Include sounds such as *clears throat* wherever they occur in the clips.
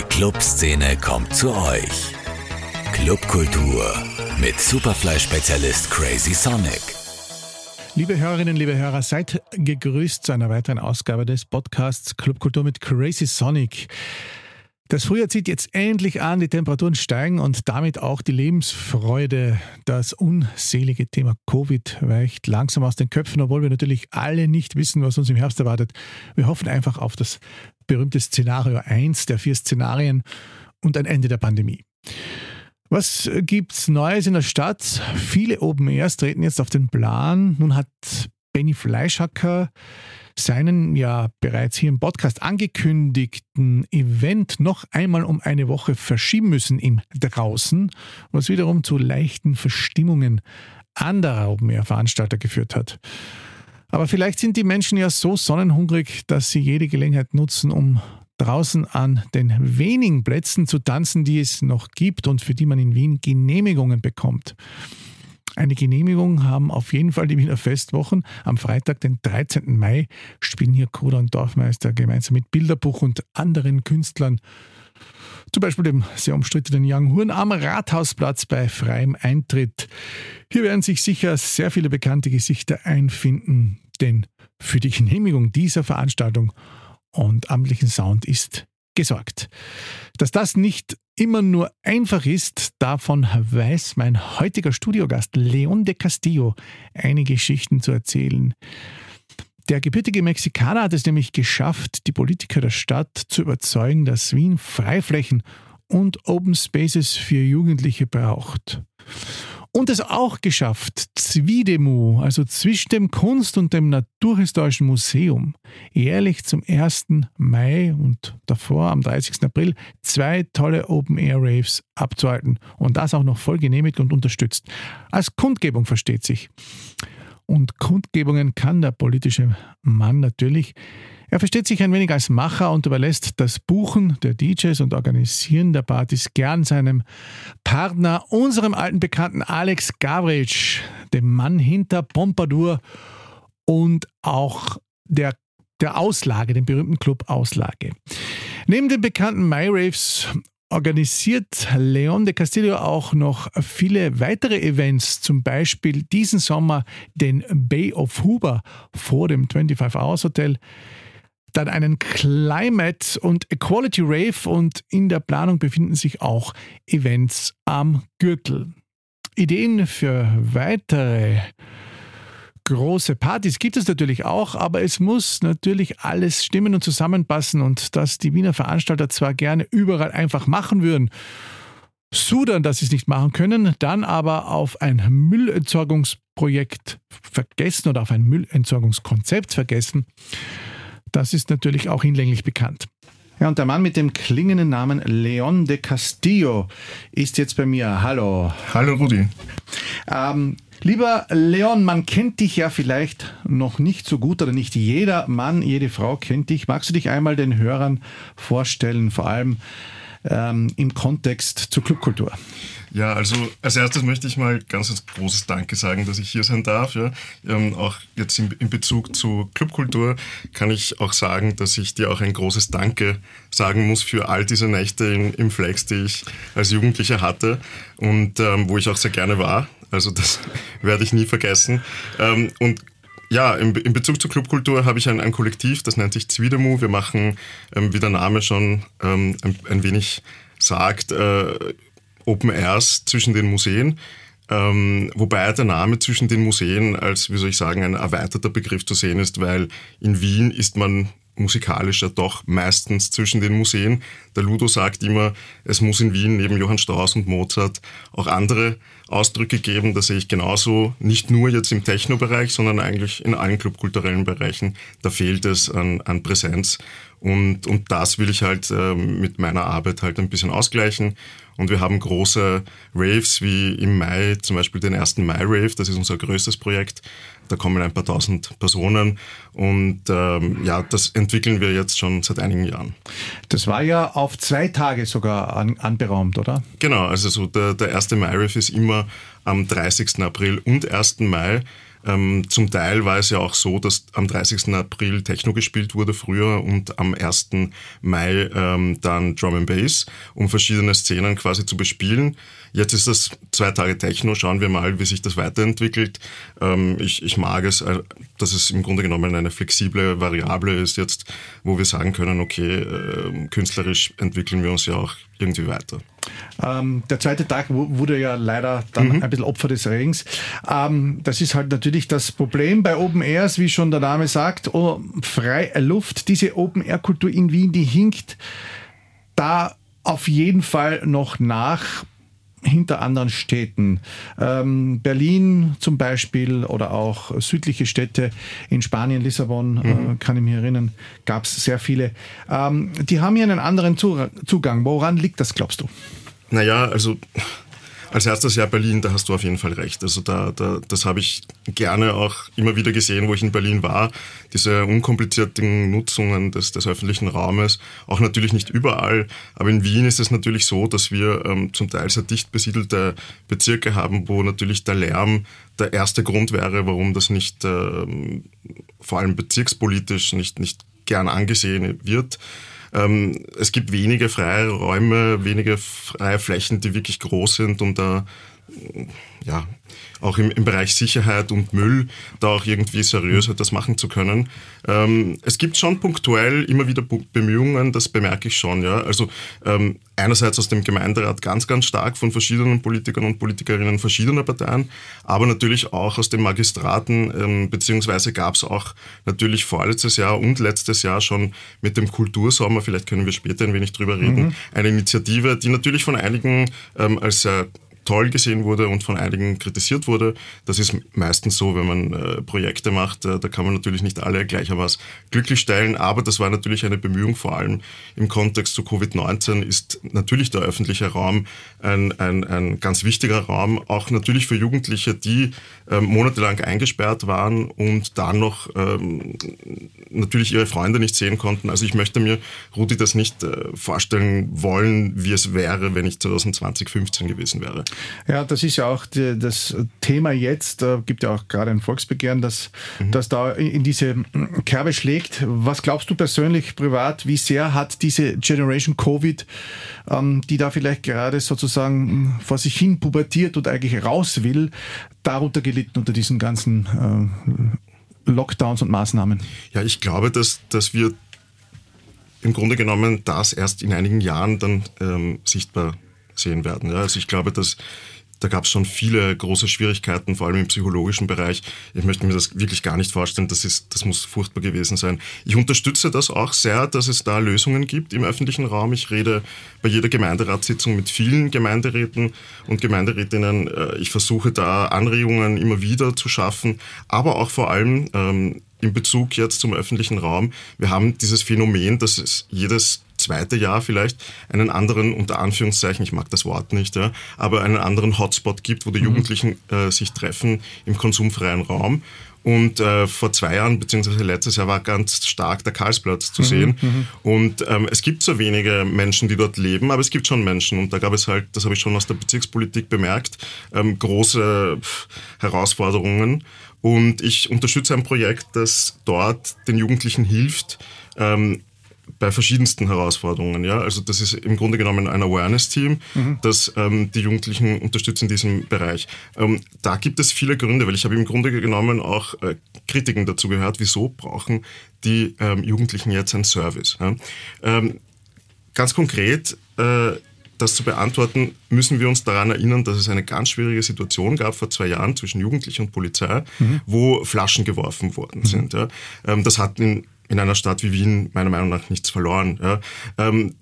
Die Clubszene kommt zu euch. Clubkultur mit Superfly-Spezialist Crazy Sonic. Liebe Hörerinnen, liebe Hörer, seid gegrüßt zu einer weiteren Ausgabe des Podcasts Clubkultur mit Crazy Sonic. Das Frühjahr zieht jetzt endlich an, die Temperaturen steigen und damit auch die Lebensfreude. Das unselige Thema Covid weicht langsam aus den Köpfen, obwohl wir natürlich alle nicht wissen, was uns im Herbst erwartet. Wir hoffen einfach auf das berühmte Szenario 1 der vier Szenarien und ein Ende der Pandemie. Was gibt's Neues in der Stadt? Viele Open Airs treten jetzt auf den Plan. Nun hat Benny Fleischhacker seinen ja bereits hier im Podcast angekündigten Event noch einmal um eine Woche verschieben müssen im Draußen, was wiederum zu leichten Verstimmungen anderer Open-Air-Veranstalter geführt hat. Aber vielleicht sind die Menschen ja so sonnenhungrig, dass sie jede Gelegenheit nutzen, um draußen an den wenigen Plätzen zu tanzen, die es noch gibt und für die man in Wien Genehmigungen bekommt. Eine Genehmigung haben auf jeden Fall die Wiener Festwochen. Am Freitag, den 13. Mai, spielen hier Koda und Dorfmeister gemeinsam mit Bilderbuch und anderen Künstlern zum Beispiel dem sehr umstrittenen Young Horn am Rathausplatz bei freiem Eintritt. Hier werden sich sicher sehr viele bekannte Gesichter einfinden, denn für die Genehmigung dieser Veranstaltung und amtlichen Sound ist gesorgt. Dass das nicht immer nur einfach ist, davon weiß mein heutiger Studiogast Leon de Castillo einige Geschichten zu erzählen. Der gebürtige Mexikaner hat es nämlich geschafft, die Politiker der Stadt zu überzeugen, dass Wien Freiflächen und Open Spaces für Jugendliche braucht und es auch geschafft, Zwiedemu, also zwischen dem Kunst- und dem Naturhistorischen Museum, jährlich zum 1. Mai und davor am 30. April zwei tolle Open-Air-Raves abzuhalten und das auch noch voll genehmigt und unterstützt. Als Kundgebung versteht sich. Und Kundgebungen kann der politische Mann natürlich er versteht sich ein wenig als Macher und überlässt das Buchen der DJs und Organisieren der Partys gern seinem Partner, unserem alten Bekannten Alex Gavric, dem Mann hinter Pompadour und auch der, der Auslage, dem berühmten Club Auslage. Neben den bekannten MyRaves organisiert Leon de Castillo auch noch viele weitere Events, zum Beispiel diesen Sommer den Bay of Huber vor dem 25 Hours Hotel dann einen Climate und Equality Rave und in der Planung befinden sich auch Events am Gürtel. Ideen für weitere große Partys gibt es natürlich auch, aber es muss natürlich alles stimmen und zusammenpassen und dass die Wiener Veranstalter zwar gerne überall einfach machen würden, sudern, dass sie es nicht machen können, dann aber auf ein Müllentsorgungsprojekt vergessen oder auf ein Müllentsorgungskonzept vergessen, das ist natürlich auch hinlänglich bekannt. Ja, und der Mann mit dem klingenden Namen Leon de Castillo ist jetzt bei mir. Hallo. Hallo, Rudi. Ähm, lieber Leon, man kennt dich ja vielleicht noch nicht so gut oder nicht jeder Mann, jede Frau kennt dich. Magst du dich einmal den Hörern vorstellen, vor allem ähm, im Kontext zur Clubkultur? Ja, also als erstes möchte ich mal ganz ein großes Danke sagen, dass ich hier sein darf. Ja. Ähm, auch jetzt in, in, Bezug zu Clubkultur kann ich auch sagen, dass ich dir auch ein großes Danke sagen muss für all diese Nächte in, im Flex, die ich als Jugendlicher hatte und ähm, wo ich auch sehr gerne war. Also das *laughs* werde ich nie vergessen. Ähm, und ja, in, in, Bezug zur Clubkultur habe ich ein, ein, Kollektiv, das nennt sich Zwiedemu. Wir machen, ähm, wie der Name schon ähm, ein, ein, wenig sagt, äh, Open Airs zwischen den Museen. Ähm, wobei der Name zwischen den Museen als, wie soll ich sagen, ein erweiterter Begriff zu sehen ist, weil in Wien ist man musikalisch ja doch meistens zwischen den Museen. Der Ludo sagt immer, es muss in Wien neben Johann Strauss und Mozart auch andere Ausdrücke geben. Das sehe ich genauso, nicht nur jetzt im Techno-Bereich, sondern eigentlich in allen clubkulturellen Bereichen. Da fehlt es an, an Präsenz. Und, und das will ich halt äh, mit meiner Arbeit halt ein bisschen ausgleichen. Und wir haben große Raves wie im Mai, zum Beispiel den ersten Mai-Rave, das ist unser größtes Projekt. Da kommen ein paar tausend Personen und ähm, ja, das entwickeln wir jetzt schon seit einigen Jahren. Das war ja auf zwei Tage sogar an, anberaumt, oder? Genau, also so der, der erste Mai-Rave ist immer am 30. April und 1. Mai. Ähm, zum Teil war es ja auch so, dass am 30. April Techno gespielt wurde früher und am 1. Mai ähm, dann Drum and Bass, um verschiedene Szenen quasi zu bespielen. Jetzt ist das zwei Tage Techno, schauen wir mal, wie sich das weiterentwickelt. Ähm, ich, ich mag es, äh, dass es im Grunde genommen eine flexible Variable ist jetzt, wo wir sagen können, okay, äh, künstlerisch entwickeln wir uns ja auch irgendwie weiter. Ähm, der zweite Tag wurde ja leider dann mhm. ein bisschen Opfer des Regens. Ähm, das ist halt natürlich das Problem bei Open Airs, wie schon der Name sagt, oh, freie Luft. Diese Open Air Kultur in Wien, die hinkt da auf jeden Fall noch nach hinter anderen Städten. Ähm, Berlin zum Beispiel oder auch südliche Städte in Spanien, Lissabon, äh, mhm. äh, kann ich mich erinnern, gab es sehr viele. Ähm, die haben hier einen anderen Zugang. Woran liegt das, glaubst du? Naja, also als erstes Jahr Berlin, da hast du auf jeden Fall recht. Also da, da das habe ich gerne auch immer wieder gesehen, wo ich in Berlin war. Diese unkomplizierten Nutzungen des, des öffentlichen Raumes, auch natürlich nicht überall, aber in Wien ist es natürlich so, dass wir ähm, zum Teil sehr dicht besiedelte Bezirke haben, wo natürlich der Lärm der erste Grund wäre, warum das nicht ähm, vor allem bezirkspolitisch nicht, nicht gern angesehen wird. Ähm, es gibt wenige freie Räume, wenige freie Flächen, die wirklich groß sind, um da ja, auch im, im Bereich Sicherheit und Müll da auch irgendwie seriös etwas machen zu können. Ähm, es gibt schon punktuell immer wieder Bemühungen, das bemerke ich schon. Ja. Also ähm, einerseits aus dem Gemeinderat ganz, ganz stark von verschiedenen Politikern und Politikerinnen verschiedener Parteien, aber natürlich auch aus den Magistraten, ähm, beziehungsweise gab es auch natürlich vorletztes Jahr und letztes Jahr schon mit dem Kultursommer, vielleicht können wir später ein wenig drüber reden, mhm. eine Initiative, die natürlich von einigen ähm, als sehr toll gesehen wurde und von einigen kritisiert wurde. Das ist meistens so, wenn man äh, Projekte macht, äh, da kann man natürlich nicht alle gleichermaßen glücklich stellen, aber das war natürlich eine Bemühung, vor allem im Kontext zu Covid-19 ist natürlich der öffentliche Raum ein, ein, ein ganz wichtiger Raum, auch natürlich für Jugendliche, die äh, monatelang eingesperrt waren und dann noch ähm, natürlich ihre Freunde nicht sehen konnten. Also ich möchte mir, Rudi, das nicht äh, vorstellen wollen, wie es wäre, wenn ich 2020, 15 gewesen wäre. Ja, das ist ja auch die, das Thema jetzt. Da gibt ja auch gerade ein Volksbegehren, das, mhm. das da in diese Kerbe schlägt. Was glaubst du persönlich, privat, wie sehr hat diese Generation Covid, ähm, die da vielleicht gerade sozusagen vor sich hin pubertiert und eigentlich raus will, darunter gelitten unter diesen ganzen äh, Lockdowns und Maßnahmen? Ja, ich glaube, dass, dass wir im Grunde genommen das erst in einigen Jahren dann ähm, sichtbar sehen werden. Ja, also ich glaube, dass da gab es schon viele große Schwierigkeiten, vor allem im psychologischen Bereich. Ich möchte mir das wirklich gar nicht vorstellen. Das, ist, das muss furchtbar gewesen sein. Ich unterstütze das auch sehr, dass es da Lösungen gibt im öffentlichen Raum. Ich rede bei jeder Gemeinderatssitzung mit vielen Gemeinderäten und Gemeinderätinnen. Äh, ich versuche da Anregungen immer wieder zu schaffen, aber auch vor allem ähm, in Bezug jetzt zum öffentlichen Raum. Wir haben dieses Phänomen, dass es jedes zweite Jahr vielleicht einen anderen, unter Anführungszeichen, ich mag das Wort nicht, ja, aber einen anderen Hotspot gibt, wo die mhm. Jugendlichen äh, sich treffen im konsumfreien Raum. Und äh, vor zwei Jahren, beziehungsweise letztes Jahr, war ganz stark der Karlsplatz zu mhm, sehen. Mhm, und ähm, es gibt so wenige Menschen, die dort leben, aber es gibt schon Menschen. Und da gab es halt, das habe ich schon aus der Bezirkspolitik bemerkt, ähm, große Herausforderungen. Und ich unterstütze ein Projekt, das dort den Jugendlichen hilft, ähm, bei verschiedensten Herausforderungen. Ja? Also das ist im Grunde genommen ein Awareness-Team, mhm. das ähm, die Jugendlichen unterstützt in diesem Bereich. Ähm, da gibt es viele Gründe, weil ich habe im Grunde genommen auch äh, Kritiken dazu gehört, wieso brauchen die ähm, Jugendlichen jetzt einen Service. Ja? Ähm, ganz konkret, äh, das zu beantworten, müssen wir uns daran erinnern, dass es eine ganz schwierige Situation gab vor zwei Jahren zwischen Jugendlichen und Polizei, mhm. wo Flaschen geworfen worden mhm. sind. Ja. Ähm, das hat in in einer Stadt wie Wien meiner Meinung nach nichts verloren. Ja. Ähm,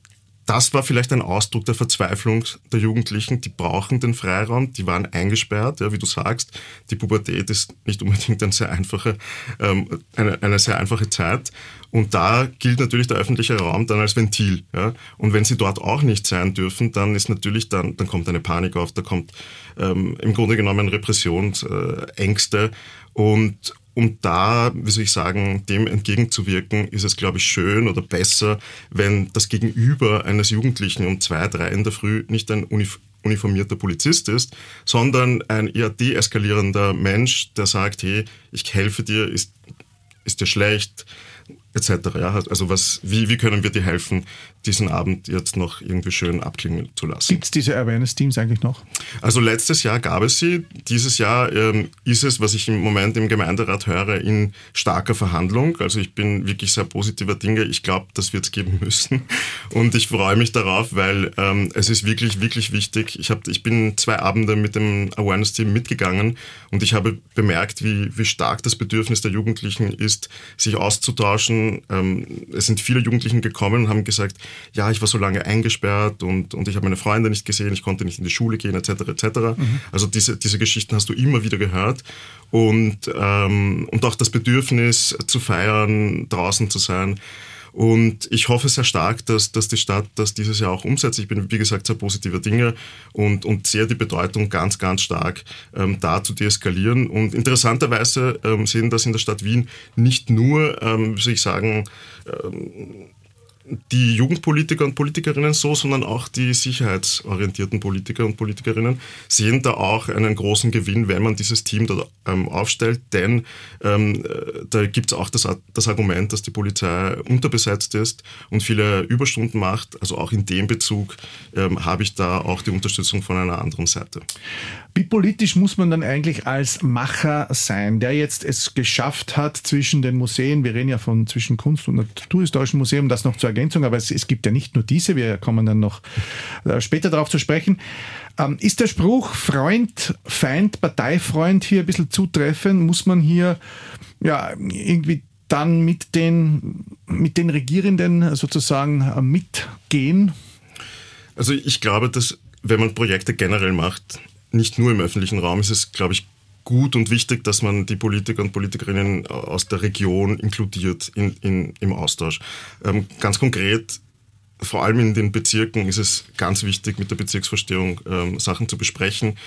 das war vielleicht ein Ausdruck der Verzweiflung der Jugendlichen. Die brauchen den Freiraum, die waren eingesperrt, ja, wie du sagst. Die Pubertät ist nicht unbedingt eine sehr einfache, ähm, eine, eine sehr einfache Zeit. Und da gilt natürlich der öffentliche Raum dann als Ventil. Ja. Und wenn sie dort auch nicht sein dürfen, dann ist natürlich dann, dann kommt eine Panik auf, da kommt ähm, im Grunde genommen Repressionsängste. Äh, und, um da, wie soll ich sagen, dem entgegenzuwirken, ist es, glaube ich, schön oder besser, wenn das Gegenüber eines Jugendlichen um zwei, drei in der Früh nicht ein uniformierter Polizist ist, sondern ein eher deeskalierender Mensch, der sagt, hey, ich helfe dir, ist, ist dir schlecht, etc. Ja? Also was, wie, wie können wir dir helfen, diesen Abend jetzt noch irgendwie schön abklingen zu lassen. Gibt es diese Awareness-Teams eigentlich noch? Also letztes Jahr gab es sie. Dieses Jahr ähm, ist es, was ich im Moment im Gemeinderat höre, in starker Verhandlung. Also ich bin wirklich sehr positiver Dinge. Ich glaube, das wird es geben müssen. Und ich freue mich darauf, weil ähm, es ist wirklich, wirklich wichtig. Ich, hab, ich bin zwei Abende mit dem Awareness-Team mitgegangen und ich habe bemerkt, wie, wie stark das Bedürfnis der Jugendlichen ist, sich auszutauschen. Ähm, es sind viele Jugendlichen gekommen und haben gesagt, ja, ich war so lange eingesperrt und, und ich habe meine Freunde nicht gesehen, ich konnte nicht in die Schule gehen, etc. etc. Mhm. Also diese, diese Geschichten hast du immer wieder gehört. Und, ähm, und auch das Bedürfnis zu feiern, draußen zu sein. Und ich hoffe sehr stark, dass, dass die Stadt das dieses Jahr auch umsetzt. Ich bin, wie gesagt, sehr positiver Dinge und, und sehe die Bedeutung ganz, ganz stark, ähm, da zu deeskalieren. Und interessanterweise ähm, sehen das in der Stadt Wien nicht nur, ähm, soll ich sagen, ähm, die Jugendpolitiker und Politikerinnen so, sondern auch die sicherheitsorientierten Politiker und Politikerinnen sehen da auch einen großen Gewinn, wenn man dieses Team dort ähm, aufstellt, denn ähm, äh, da gibt es auch das, das Argument, dass die Polizei unterbesetzt ist und viele Überstunden macht. Also auch in dem Bezug ähm, habe ich da auch die Unterstützung von einer anderen Seite. Wie politisch muss man dann eigentlich als Macher sein, der jetzt es geschafft hat, zwischen den Museen, wir reden ja von zwischen Kunst- und Naturhistorischen Museum, das noch zu Ergänzung, aber es, es gibt ja nicht nur diese, wir kommen dann noch äh, später darauf zu sprechen. Ähm, ist der Spruch Freund, Feind, Parteifreund hier ein bisschen zutreffend? Muss man hier ja irgendwie dann mit den, mit den Regierenden sozusagen äh, mitgehen? Also ich glaube, dass wenn man Projekte generell macht, nicht nur im öffentlichen Raum, ist es, glaube ich, gut und wichtig, dass man die Politiker und Politikerinnen aus der Region inkludiert in, in, im Austausch. Ähm, ganz konkret, vor allem in den Bezirken ist es ganz wichtig, mit der Bezirksvorstehung ähm, Sachen zu besprechen,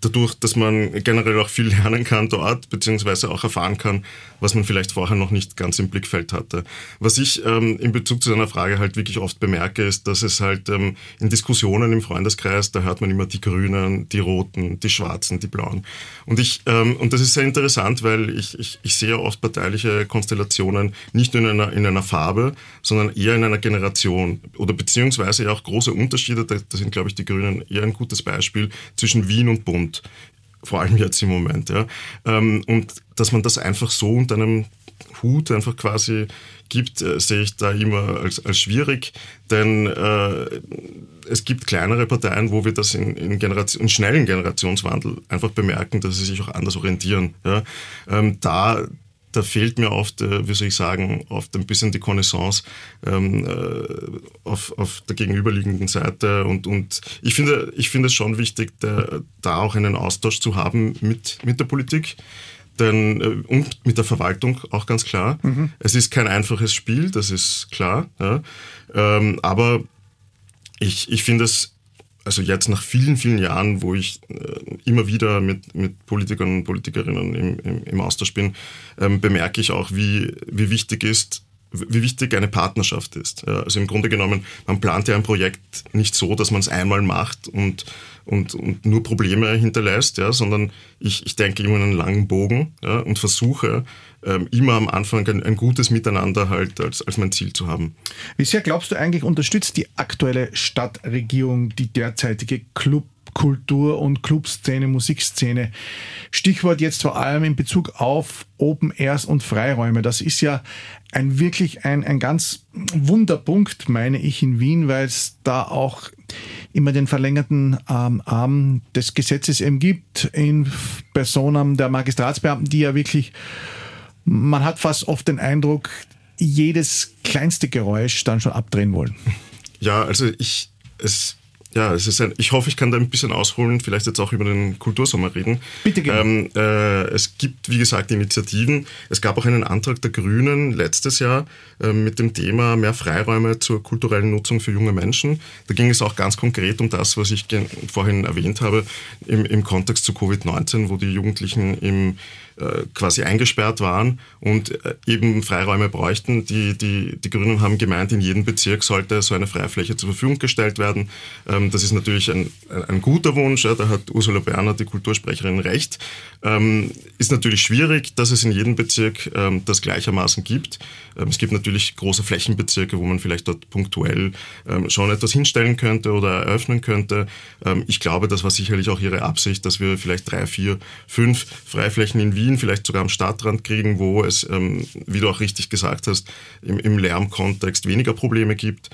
dadurch, dass man generell auch viel lernen kann dort, beziehungsweise auch erfahren kann, was man vielleicht vorher noch nicht ganz im Blickfeld hatte. Was ich ähm, in Bezug zu deiner Frage halt wirklich oft bemerke, ist, dass es halt ähm, in Diskussionen im Freundeskreis, da hört man immer die Grünen, die Roten, die Schwarzen, die Blauen. Und ich, ähm, und das ist sehr interessant, weil ich, ich, ich sehe oft parteiliche Konstellationen nicht nur in einer, in einer Farbe, sondern eher in einer Generation oder beziehungsweise auch große Unterschiede. Da, da sind, glaube ich, die Grünen eher ein gutes Beispiel zwischen Wien und Bonn und vor allem jetzt im Moment. Ja. Ähm, und dass man das einfach so unter einem Hut einfach quasi gibt, äh, sehe ich da immer als, als schwierig, denn äh, es gibt kleinere Parteien, wo wir das in, in, in schnellen Generationswandel einfach bemerken, dass sie sich auch anders orientieren. Ja. Ähm, da da fehlt mir oft, äh, wie soll ich sagen, oft ein bisschen die Connaissance ähm, äh, auf, auf der gegenüberliegenden Seite. Und, und ich finde, ich finde es schon wichtig, der, da auch einen Austausch zu haben mit, mit der Politik. Denn, äh, und mit der Verwaltung auch ganz klar. Mhm. Es ist kein einfaches Spiel, das ist klar. Ja. Ähm, aber ich, ich finde es also jetzt nach vielen, vielen Jahren, wo ich äh, immer wieder mit, mit Politikern und Politikerinnen im, im, im Austausch bin, ähm, bemerke ich auch, wie, wie wichtig ist, wie wichtig eine Partnerschaft ist. Also im Grunde genommen, man plant ja ein Projekt nicht so, dass man es einmal macht und, und, und nur Probleme hinterlässt, ja, sondern ich, ich denke immer einen langen Bogen ja, und versuche ähm, immer am Anfang ein, ein, gutes Miteinander halt als, als mein Ziel zu haben. Wie sehr glaubst du eigentlich, unterstützt die aktuelle Stadtregierung die derzeitige Club Kultur- und Clubszene, Musikszene. Stichwort jetzt vor allem in Bezug auf Open Airs und Freiräume. Das ist ja ein wirklich ein, ein ganz Wunderpunkt, meine ich, in Wien, weil es da auch immer den verlängerten ähm, Arm des Gesetzes eben gibt in Personen der Magistratsbeamten, die ja wirklich man hat fast oft den Eindruck, jedes kleinste Geräusch dann schon abdrehen wollen. Ja, also ich, es, ja, es ist ein, ich hoffe, ich kann da ein bisschen ausholen, vielleicht jetzt auch über den Kultursommer reden. Bitte gerne. Ähm, äh, es gibt, wie gesagt, Initiativen. Es gab auch einen Antrag der Grünen letztes Jahr äh, mit dem Thema mehr Freiräume zur kulturellen Nutzung für junge Menschen. Da ging es auch ganz konkret um das, was ich vorhin erwähnt habe, im, im Kontext zu Covid-19, wo die Jugendlichen im quasi eingesperrt waren und äh, eben Freiräume bräuchten. Die, die, die Grünen haben gemeint, in jedem Bezirk sollte so eine Freifläche zur Verfügung gestellt werden. Ähm, das ist natürlich ein, ein guter Wunsch, da hat Ursula Berner, die Kultursprecherin, recht. Ähm, ist natürlich schwierig, dass es in jedem Bezirk ähm, das gleichermaßen gibt. Es gibt natürlich große Flächenbezirke, wo man vielleicht dort punktuell schon etwas hinstellen könnte oder eröffnen könnte. Ich glaube, das war sicherlich auch ihre Absicht, dass wir vielleicht drei, vier, fünf Freiflächen in Wien, vielleicht sogar am Stadtrand kriegen, wo es, wie du auch richtig gesagt hast, im, im Lärmkontext weniger Probleme gibt.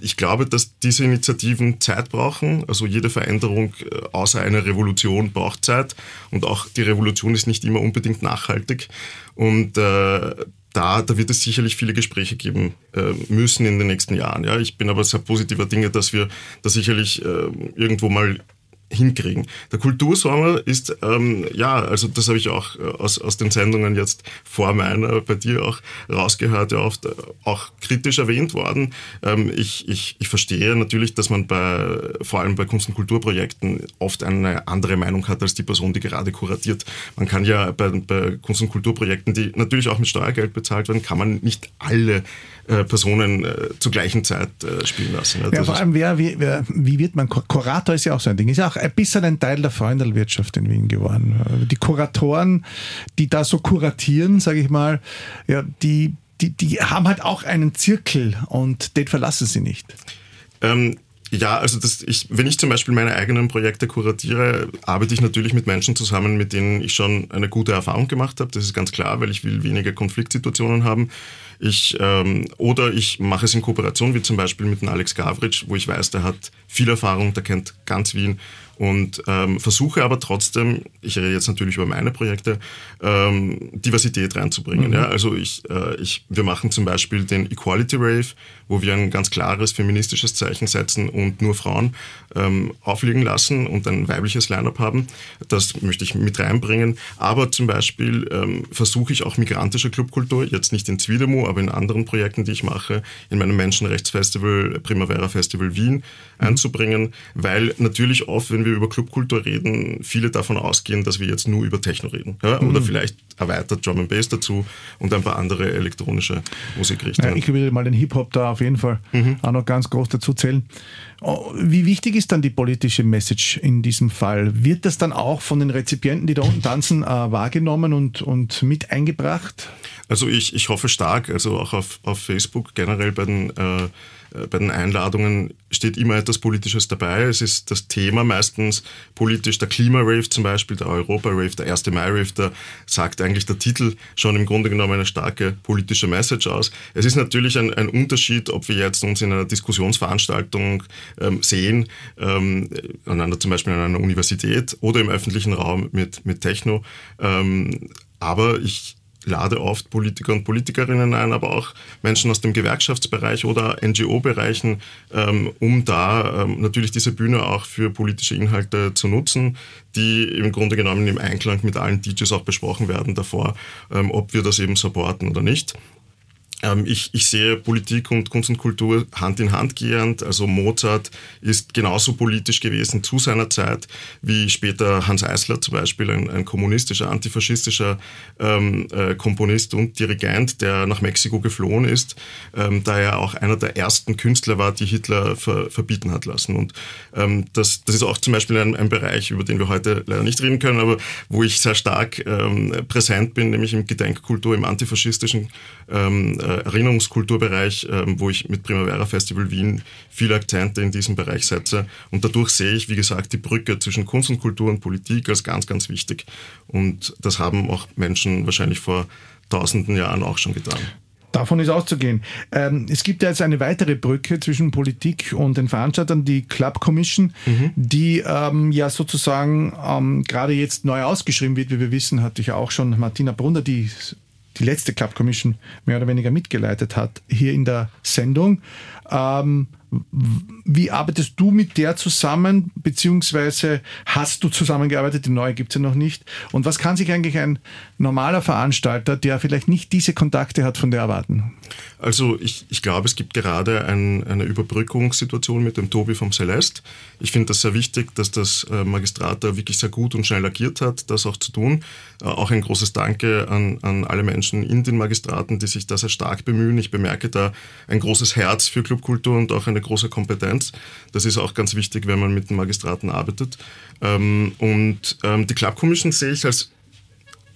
ich glaube, dass diese Initiativen Zeit brauchen. Also jede Veränderung äh, außer einer Revolution braucht Zeit und auch die Revolution ist nicht immer unbedingt nachhaltig. Und äh, da, da wird es sicherlich viele Gespräche geben äh, müssen in den nächsten Jahren. Ja, ich bin aber sehr positiver Dinge, dass wir da sicherlich äh, irgendwo mal hinkriegen. Der Kultursommer ist, ähm, ja, also das habe ich auch äh, aus, aus den Sendungen jetzt vor meiner, bei dir auch rausgehört, ja oft äh, auch kritisch erwähnt worden. Ähm, ich, ich, ich verstehe natürlich, dass man bei, vor allem bei Kunst- und Kulturprojekten oft eine andere Meinung hat als die Person, die gerade kuratiert. Man kann ja bei, bei Kunst- und Kulturprojekten, die natürlich auch mit Steuergeld bezahlt werden, kann man nicht alle äh, Personen äh, zur gleichen Zeit äh, spielen lassen. Ja, vor allem, wer, wie, wer, wie wird man, Kurator ist ja auch so ein Ding, ist ja auch ein bisschen ein Teil der Freundelwirtschaft in Wien geworden. Die Kuratoren, die da so kuratieren, sage ich mal, ja, die, die, die haben halt auch einen Zirkel und den verlassen sie nicht. Ähm, ja, also das, ich, wenn ich zum Beispiel meine eigenen Projekte kuratiere, arbeite ich natürlich mit Menschen zusammen, mit denen ich schon eine gute Erfahrung gemacht habe. Das ist ganz klar, weil ich will weniger Konfliktsituationen haben. Ich, ähm, oder ich mache es in Kooperation, wie zum Beispiel mit dem Alex Gavritsch, wo ich weiß, der hat viel Erfahrung, der kennt ganz Wien und ähm, versuche aber trotzdem, ich rede jetzt natürlich über meine Projekte, ähm, Diversität reinzubringen. Mhm. Ja? Also ich, äh, ich, wir machen zum Beispiel den Equality Rave, wo wir ein ganz klares feministisches Zeichen setzen und nur Frauen ähm, aufliegen lassen und ein weibliches Line-up haben. Das möchte ich mit reinbringen. Aber zum Beispiel ähm, versuche ich auch migrantische Clubkultur, jetzt nicht in Zwiedemo, aber in anderen Projekten, die ich mache, in meinem Menschenrechtsfestival Primavera Festival Wien mhm. einzubringen, weil natürlich oft, wenn wir über Clubkultur reden, viele davon ausgehen, dass wir jetzt nur über Techno reden. Ja? Oder mhm. vielleicht erweitert Drum and Bass dazu und ein paar andere elektronische Musikrichtungen. Ja, ich würde mal den Hip-Hop da auf jeden Fall mhm. auch noch ganz groß dazu zählen. Oh, wie wichtig ist dann die politische Message in diesem Fall? Wird das dann auch von den Rezipienten, die da unten tanzen, äh, wahrgenommen und, und mit eingebracht? Also ich, ich hoffe stark, also auch auf, auf Facebook generell bei den äh, bei den Einladungen steht immer etwas Politisches dabei. Es ist das Thema meistens politisch. Der Klima-Rave zum Beispiel, der Europa-Rave, der 1. Mai-Rave, da sagt eigentlich der Titel schon im Grunde genommen eine starke politische Message aus. Es ist natürlich ein, ein Unterschied, ob wir jetzt uns in einer Diskussionsveranstaltung ähm, sehen, ähm, an zum Beispiel an einer Universität oder im öffentlichen Raum mit, mit Techno. Ähm, aber ich, lade oft Politiker und Politikerinnen ein, aber auch Menschen aus dem Gewerkschaftsbereich oder NGO-Bereichen, ähm, um da ähm, natürlich diese Bühne auch für politische Inhalte zu nutzen, die im Grunde genommen im Einklang mit allen DJs auch besprochen werden davor, ähm, ob wir das eben supporten oder nicht. Ähm, ich, ich sehe Politik und Kunst und Kultur Hand in Hand gehend. Also Mozart ist genauso politisch gewesen zu seiner Zeit wie später Hans Eisler zum Beispiel, ein, ein kommunistischer, antifaschistischer ähm, äh, Komponist und Dirigent, der nach Mexiko geflohen ist, ähm, da er auch einer der ersten Künstler war, die Hitler ver, verbieten hat lassen. Und ähm, das, das ist auch zum Beispiel ein, ein, Bereich, über den wir heute leider nicht reden können, aber wo ich sehr stark ähm, präsent bin, nämlich im Gedenkkultur, im antifaschistischen ähm, äh, Erinnerungskulturbereich, ähm, wo ich mit Primavera Festival Wien viele Akzente in diesem Bereich setze. Und dadurch sehe ich, wie gesagt, die Brücke zwischen Kunst und Kultur und Politik als ganz, ganz wichtig. Und das haben auch Menschen wahrscheinlich vor tausenden Jahren auch schon getan. Davon ist auszugehen. Ähm, es gibt ja jetzt eine weitere Brücke zwischen Politik und den Veranstaltern, die Club Commission, mhm. die ähm, ja sozusagen ähm, gerade jetzt neu ausgeschrieben wird. Wie wir wissen, hatte ich ja auch schon Martina Brunner, die die letzte Club Commission mehr oder weniger mitgeleitet hat, hier in der Sendung. Ähm, wie arbeitest du mit der zusammen, beziehungsweise hast du zusammengearbeitet? Die neue gibt es ja noch nicht. Und was kann sich eigentlich ein normaler Veranstalter, der vielleicht nicht diese Kontakte hat, von der erwarten? Also ich, ich glaube, es gibt gerade ein, eine Überbrückungssituation mit dem Tobi vom Celeste. Ich finde das sehr wichtig, dass das äh, Magistrat da wirklich sehr gut und schnell agiert hat, das auch zu tun. Äh, auch ein großes Danke an, an alle Menschen in den Magistraten, die sich da sehr stark bemühen. Ich bemerke da ein großes Herz für Clubkultur und auch eine große Kompetenz. Das ist auch ganz wichtig, wenn man mit den Magistraten arbeitet. Ähm, und ähm, die Club Commission sehe ich als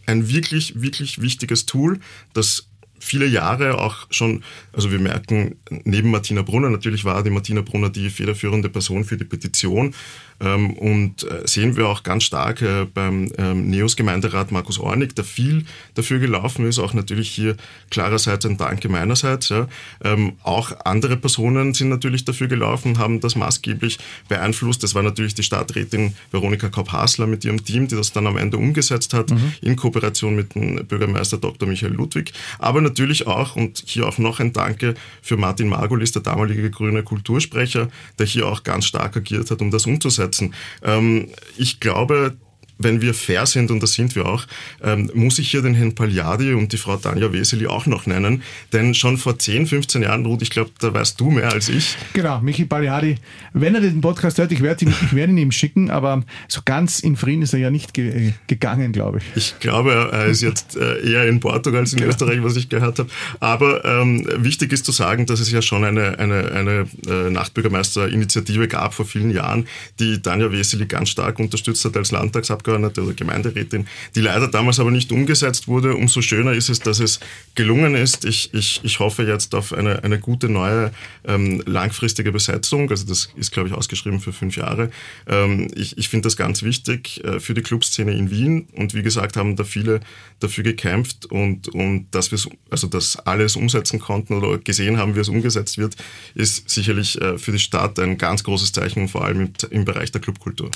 ein wirklich, wirklich wichtiges Tool, das viele Jahre auch schon, also wir merken, neben Martina Brunner, natürlich war die Martina Brunner die federführende Person für die Petition, und äh, sehen wir auch ganz stark äh, beim ähm, NEOS-Gemeinderat Markus Ornig, der viel dafür gelaufen ist. Auch natürlich hier klarerseits ein Danke meinerseits. Ja. Ähm, auch andere Personen sind natürlich dafür gelaufen, haben das maßgeblich beeinflusst. Das war natürlich die Stadträtin Veronika Kaup-Hasler mit ihrem Team, die das dann am Ende umgesetzt hat, mhm. in Kooperation mit dem Bürgermeister Dr. Michael Ludwig. Aber natürlich auch, und hier auch noch ein Danke für Martin Margulis, der damalige grüne Kultursprecher, der hier auch ganz stark agiert hat, um das umzusetzen umsetzen. Ähm, ich glaube, wenn wir fair sind, und das sind wir auch, ähm, muss ich hier den Herrn Pagliadi und die Frau Tanja Weseli auch noch nennen. Denn schon vor 10, 15 Jahren, Ruth, ich glaube, da weißt du mehr als ich. Genau, Michi Pagliadi. Wenn er den Podcast hört, ich werde ihn, werd ihn ihm schicken, aber so ganz in Frieden ist er ja nicht ge gegangen, glaube ich. Ich glaube, er ist jetzt äh, eher in Portugal als in genau. Österreich, was ich gehört habe. Aber ähm, wichtig ist zu sagen, dass es ja schon eine, eine, eine äh, Nachtbürgermeisterinitiative gab vor vielen Jahren, die Tanja Weseli ganz stark unterstützt hat als Landtagsabgeordnete Abgeordnete oder Gemeinderätin, die leider damals aber nicht umgesetzt wurde. Umso schöner ist es, dass es gelungen ist. Ich, ich, ich hoffe jetzt auf eine, eine gute neue ähm, langfristige Besetzung. Also das ist, glaube ich, ausgeschrieben für fünf Jahre. Ähm, ich ich finde das ganz wichtig äh, für die Clubszene in Wien. Und wie gesagt, haben da viele dafür gekämpft und, und dass wir also das alles umsetzen konnten oder gesehen haben, wie es umgesetzt wird, ist sicherlich äh, für die Stadt ein ganz großes Zeichen, vor allem im, im Bereich der Clubkultur.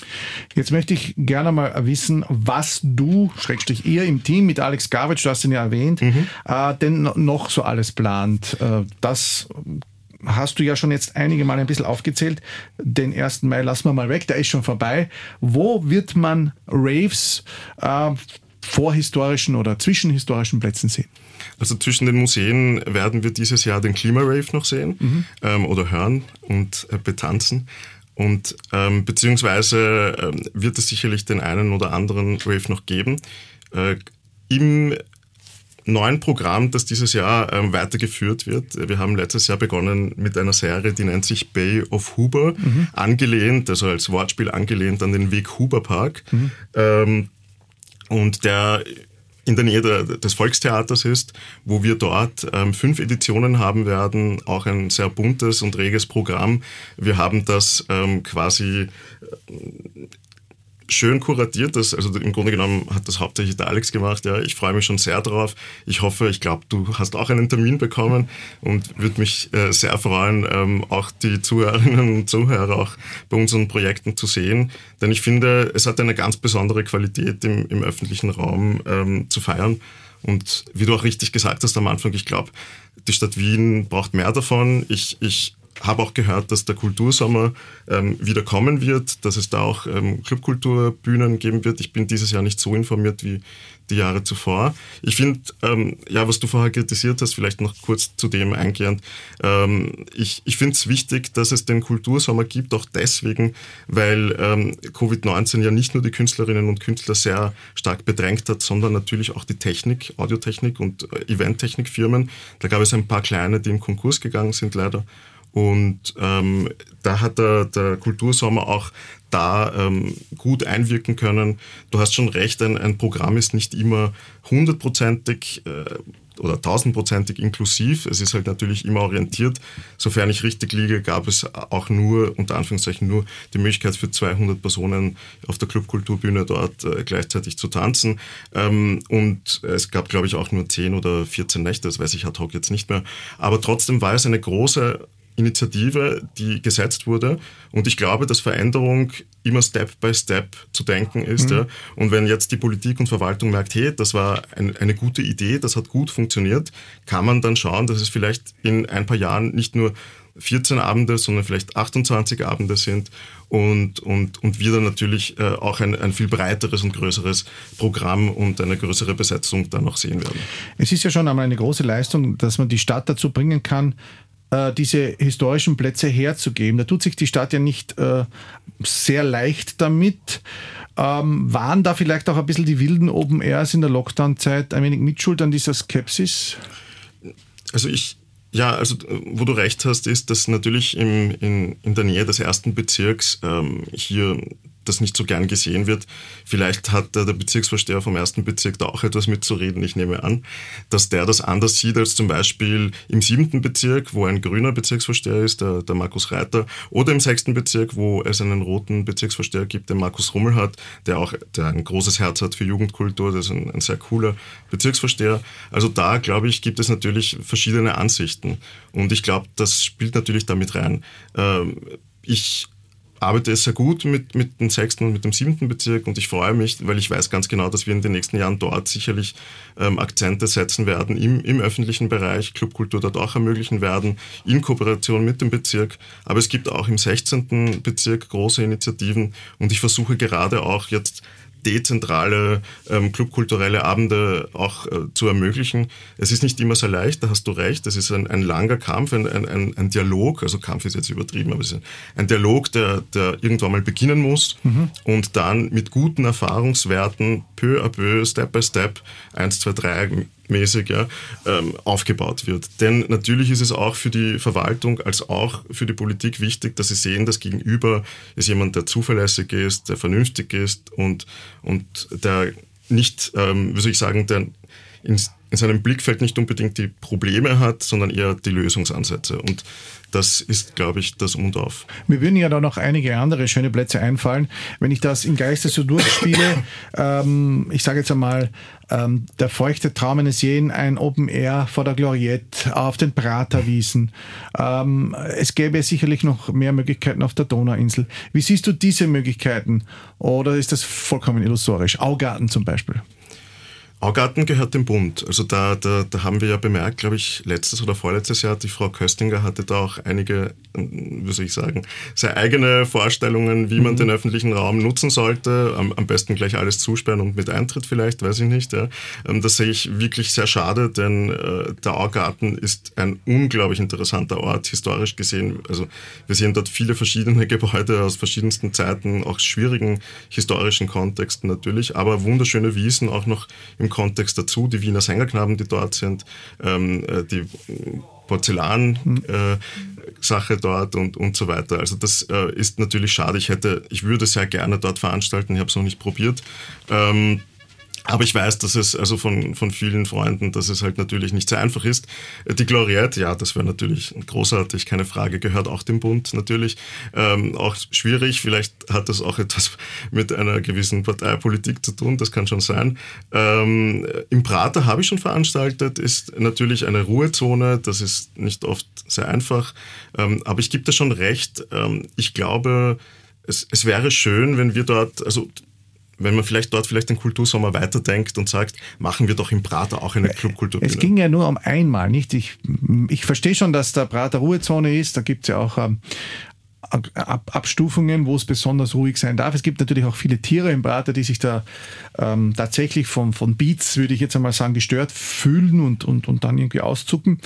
Jetzt möchte ich gerne mal wissen, was du, Schrägstrich ihr im Team mit Alex Gavitsch, du hast ihn ja erwähnt, mhm. äh, denn noch so alles plant. Äh, das hast du ja schon jetzt einige Mal ein bisschen aufgezählt. Den 1. Mai lassen wir mal weg, der ist schon vorbei. Wo wird man Raves äh, vor historischen oder zwischen historischen Plätzen sehen? Also zwischen den Museen werden wir dieses Jahr den Klimarave noch sehen mhm. ähm, oder hören und äh, betanzen. Und ähm, beziehungsweise ähm, wird es sicherlich den einen oder anderen Rave noch geben. Äh, Im neuen Programm, das dieses Jahr ähm, weitergeführt wird. Wir haben letztes Jahr begonnen mit einer Serie, die nennt sich Bay of Huber, mhm. angelehnt, also als Wortspiel angelehnt an den Weg Huber Park. Mhm. Ähm, und der in der Nähe der, des Volkstheaters ist, wo wir dort ähm, fünf Editionen haben werden, auch ein sehr buntes und reges Programm. Wir haben das ähm, quasi schön kuratiert. Das, also im Grunde genommen hat das hauptsächlich der Alex gemacht. Ja, ich freue mich schon sehr drauf. Ich hoffe, ich glaube, du hast auch einen Termin bekommen und würde mich äh, sehr freuen, ähm, auch die Zuhörerinnen und Zuhörer auch bei unseren Projekten zu sehen. Denn ich finde, es hat eine ganz besondere Qualität im, im öffentlichen Raum ähm, zu feiern. Und wie du auch richtig gesagt hast am Anfang, ich glaube, die Stadt Wien braucht mehr davon. Ich, ich habe auch gehört, dass der Kultursommer ähm, wieder kommen wird, dass es da auch ähm, Clubkulturbühnen geben wird. Ich bin dieses Jahr nicht so informiert wie die Jahre zuvor. Ich finde, ähm, ja, was du vorher kritisiert hast, vielleicht noch kurz zu dem eingehend. Ähm, ich ich finde es wichtig, dass es den Kultursommer gibt, auch deswegen, weil ähm, Covid-19 ja nicht nur die Künstlerinnen und Künstler sehr stark bedrängt hat, sondern natürlich auch die Technik, Audiotechnik und äh, Eventtechnikfirmen. Da gab es ein paar kleine, die im Konkurs gegangen sind, leider. Und ähm, da hat der, der Kultursommer auch da ähm, gut einwirken können. Du hast schon recht, ein, ein Programm ist nicht immer hundertprozentig äh, oder tausendprozentig inklusiv. Es ist halt natürlich immer orientiert. Sofern ich richtig liege, gab es auch nur, unter Anführungszeichen nur, die Möglichkeit für 200 Personen auf der Clubkulturbühne dort äh, gleichzeitig zu tanzen. Ähm, und es gab, glaube ich, auch nur 10 oder 14 Nächte, das weiß ich ad hoc jetzt nicht mehr. Aber trotzdem war es eine große Initiative, die gesetzt wurde. Und ich glaube, dass Veränderung immer Step by Step zu denken ist. Mhm. Ja. Und wenn jetzt die Politik und Verwaltung merkt, hey, das war ein, eine gute Idee, das hat gut funktioniert, kann man dann schauen, dass es vielleicht in ein paar Jahren nicht nur 14 Abende, sondern vielleicht 28 Abende sind und, und, und wir dann natürlich äh, auch ein, ein viel breiteres und größeres Programm und eine größere Besetzung dann noch sehen werden. Es ist ja schon einmal eine große Leistung, dass man die Stadt dazu bringen kann, äh, diese historischen Plätze herzugeben. Da tut sich die Stadt ja nicht äh, sehr leicht damit. Ähm, waren da vielleicht auch ein bisschen die wilden Open Airs in der Lockdown-Zeit ein wenig mitschuld an dieser Skepsis? Also ich, Ja, also wo du recht hast, ist, dass natürlich im, in, in der Nähe des ersten Bezirks ähm, hier das nicht so gern gesehen wird. Vielleicht hat der Bezirksvorsteher vom ersten Bezirk da auch etwas mitzureden. Ich nehme an, dass der das anders sieht als zum Beispiel im siebten Bezirk, wo ein grüner Bezirksvorsteher ist, der, der Markus Reiter, oder im sechsten Bezirk, wo es einen roten Bezirksvorsteher gibt, den Markus Rummel hat, der auch der ein großes Herz hat für Jugendkultur. Das ist ein, ein sehr cooler Bezirksvorsteher. Also da, glaube ich, gibt es natürlich verschiedene Ansichten. Und ich glaube, das spielt natürlich damit rein. Ähm, ich arbeite sehr gut mit, mit dem sechsten und mit dem siebten Bezirk und ich freue mich, weil ich weiß ganz genau, dass wir in den nächsten Jahren dort sicherlich ähm, Akzente setzen werden im, im öffentlichen Bereich, Clubkultur dort auch ermöglichen werden, in Kooperation mit dem Bezirk. Aber es gibt auch im 16. Bezirk große Initiativen und ich versuche gerade auch jetzt dezentrale ähm, clubkulturelle Abende auch äh, zu ermöglichen. Es ist nicht immer so leicht, da hast du recht. Es ist ein, ein langer Kampf, ein, ein, ein, Dialog. Also Kampf ist jetzt übertrieben, aber es ist ein Dialog, der, der irgendwann mal beginnen muss mhm. und dann mit guten Erfahrungswerten peu à peu, Step by Step, eins, zwei, drei mäßig ja, ähm, aufgebaut wird. Denn natürlich ist es auch für die Verwaltung als auch für die Politik wichtig, dass sie sehen, dass gegenüber ist jemand, der zuverlässig ist, der vernünftig ist und, und der nicht, ähm, wie soll ich sagen, der in, in seinem Blickfeld nicht unbedingt die Probleme hat, sondern eher die Lösungsansätze. Und das ist, glaube ich, das Und auf. Mir würden ja da noch einige andere schöne Plätze einfallen. Wenn ich das im Geiste so durchspiele, *laughs* ähm, ich sage jetzt einmal, ähm, der feuchte Traum eines jeden, ein Open Air vor der Gloriette, auf den Praterwiesen. Ähm, es gäbe sicherlich noch mehr Möglichkeiten auf der Donauinsel. Wie siehst du diese Möglichkeiten? Oder ist das vollkommen illusorisch? Augarten zum Beispiel. Augarten gehört dem Bund. Also da, da, da haben wir ja bemerkt, glaube ich, letztes oder vorletztes Jahr, die Frau Köstinger hatte da auch einige, wie soll ich sagen, sehr eigene Vorstellungen, wie man mhm. den öffentlichen Raum nutzen sollte. Am, am, besten gleich alles zusperren und mit Eintritt vielleicht, weiß ich nicht. Ja. Ähm, das sehe ich wirklich sehr schade, denn äh, der Augarten ist ein unglaublich interessanter Ort, historisch gesehen. Also wir sehen dort viele verschiedene *laughs* Gebäude aus verschiedensten Zeiten, auch schwierigen historischen Kontexten natürlich, aber wunderschöne Wiesen auch noch im Kontext dazu, die Wiener Sängerknaben, die dort sind, ähm, äh, die Porzellan-Sache äh, dort und, und so weiter. Also das äh, ist natürlich schade. Ich hätte, ich würde sehr gerne dort veranstalten, ich habe es noch nicht probiert. Ähm, aber ich weiß, dass es also von, von vielen Freunden, dass es halt natürlich nicht so einfach ist. Die Gloriette, ja, das wäre natürlich großartig, keine Frage, gehört auch dem Bund natürlich. Ähm, auch schwierig, vielleicht hat das auch etwas mit einer gewissen Parteipolitik zu tun, das kann schon sein. Ähm, Im Prater habe ich schon veranstaltet, ist natürlich eine Ruhezone, das ist nicht oft sehr einfach. Ähm, aber ich gebe da schon recht. Ähm, ich glaube, es, es wäre schön, wenn wir dort, also wenn man vielleicht dort vielleicht den Kultursommer weiterdenkt und sagt, machen wir doch im Prater auch eine Clubkultur. Es ging ja nur um einmal, nicht? Ich, ich verstehe schon, dass der Prater Ruhezone ist, da gibt es ja auch ähm, Ab Abstufungen, wo es besonders ruhig sein darf. Es gibt natürlich auch viele Tiere im Prater, die sich da ähm, tatsächlich von, von Beats, würde ich jetzt einmal sagen, gestört fühlen und, und, und dann irgendwie auszucken.